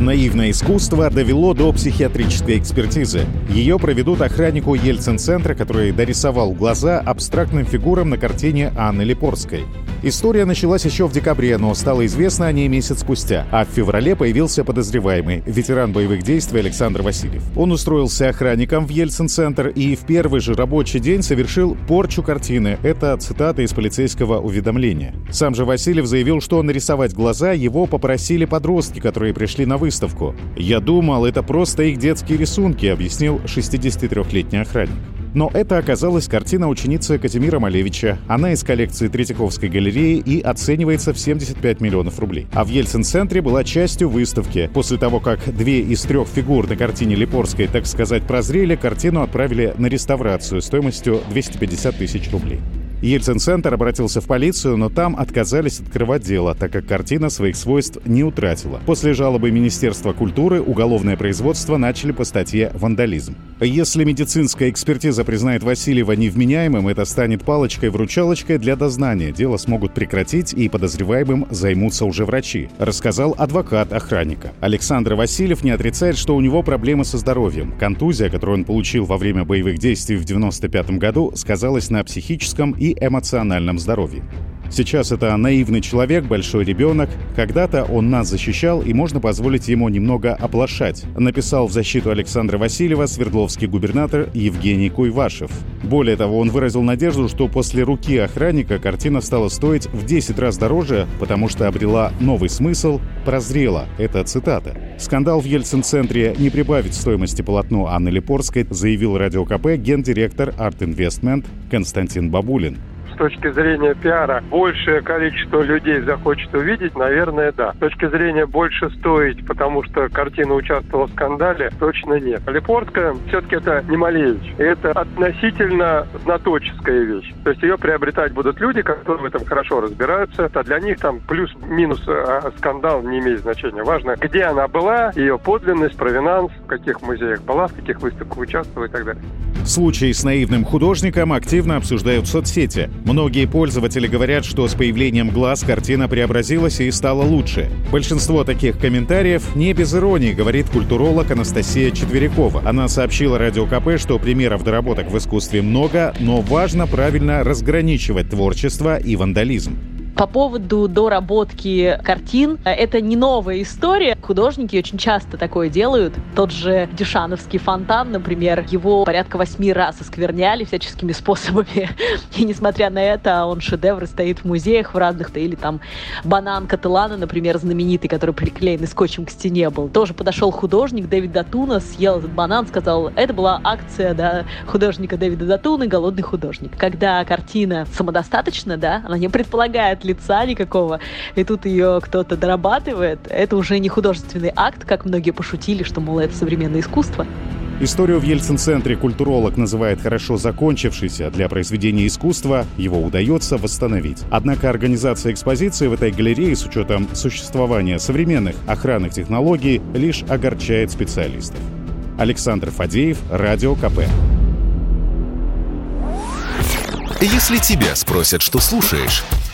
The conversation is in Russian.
Наивное искусство довело до психиатрической экспертизы. Ее проведут охраннику Ельцин-центра, который дорисовал глаза абстрактным фигурам на картине Анны Липорской. История началась еще в декабре, но стало известно о ней месяц спустя. А в феврале появился подозреваемый, ветеран боевых действий Александр Васильев. Он устроился охранником в Ельцин-центр и в первый же рабочий день совершил порчу картины. Это цитата из полицейского уведомления. Сам же Васильев заявил, что нарисовать глаза его попросили подростки, которые пришли на выставку. «Я думал, это просто их детские рисунки», — объяснил 63-летний охранник. Но это оказалась картина ученицы Казимира Малевича. Она из коллекции Третьяковской галереи и оценивается в 75 миллионов рублей. А в Ельцин-центре была частью выставки. После того, как две из трех фигур на картине Липорской, так сказать, прозрели, картину отправили на реставрацию стоимостью 250 тысяч рублей. Ельцин-центр обратился в полицию, но там отказались открывать дело, так как картина своих свойств не утратила. После жалобы Министерства культуры уголовное производство начали по статье «Вандализм». Если медицинская экспертиза признает Васильева невменяемым, это станет палочкой-вручалочкой для дознания. Дело смогут прекратить, и подозреваемым займутся уже врачи, рассказал адвокат охранника. Александр Васильев не отрицает, что у него проблемы со здоровьем. Контузия, которую он получил во время боевых действий в 95 году, сказалась на психическом и эмоциональном здоровье. Сейчас это наивный человек, большой ребенок. Когда-то он нас защищал, и можно позволить ему немного оплошать, написал в защиту Александра Васильева Свердловский губернатор Евгений Куйвашев. Более того, он выразил надежду, что после руки охранника картина стала стоить в 10 раз дороже, потому что обрела новый смысл, прозрела. Это цитата. Скандал в Ельцин-центре не прибавит стоимости полотну Анны Липорской, заявил Радио КП гендиректор Art Investment Константин Бабулин с точки зрения пиара большее количество людей захочет увидеть, наверное, да. С точки зрения больше стоить, потому что картина участвовала в скандале, точно нет. Лепортка все-таки это не Малевич. Это относительно знаточеская вещь. То есть ее приобретать будут люди, которые в этом хорошо разбираются. А для них там плюс-минус а скандал не имеет значения. Важно, где она была, ее подлинность, провинанс, в каких музеях была, в каких выставках участвовала и так далее. Случай с наивным художником активно обсуждают в соцсети. Многие пользователи говорят, что с появлением глаз картина преобразилась и стала лучше. Большинство таких комментариев не без иронии, говорит культуролог Анастасия Четверякова. Она сообщила Радио КП, что примеров доработок в искусстве много, но важно правильно разграничивать творчество и вандализм. По поводу доработки картин, это не новая история. Художники очень часто такое делают. Тот же Дюшановский фонтан, например, его порядка восьми раз оскверняли всяческими способами. И несмотря на это, он шедевр стоит в музеях в разных-то. Или там банан Каталана, например, знаменитый, который приклеенный скотчем к стене был. Тоже подошел художник Дэвид Датуна, съел этот банан, сказал, это была акция да, художника Дэвида Датуна «Голодный художник». Когда картина самодостаточна, да, она не предполагает лица никакого, и тут ее кто-то дорабатывает, это уже не художественный акт, как многие пошутили, что, мол, это современное искусство. Историю в Ельцин-центре культуролог называет хорошо закончившейся. Для произведения искусства его удается восстановить. Однако организация экспозиции в этой галерее с учетом существования современных охранных технологий лишь огорчает специалистов. Александр Фадеев, Радио КП. Если тебя спросят, что слушаешь,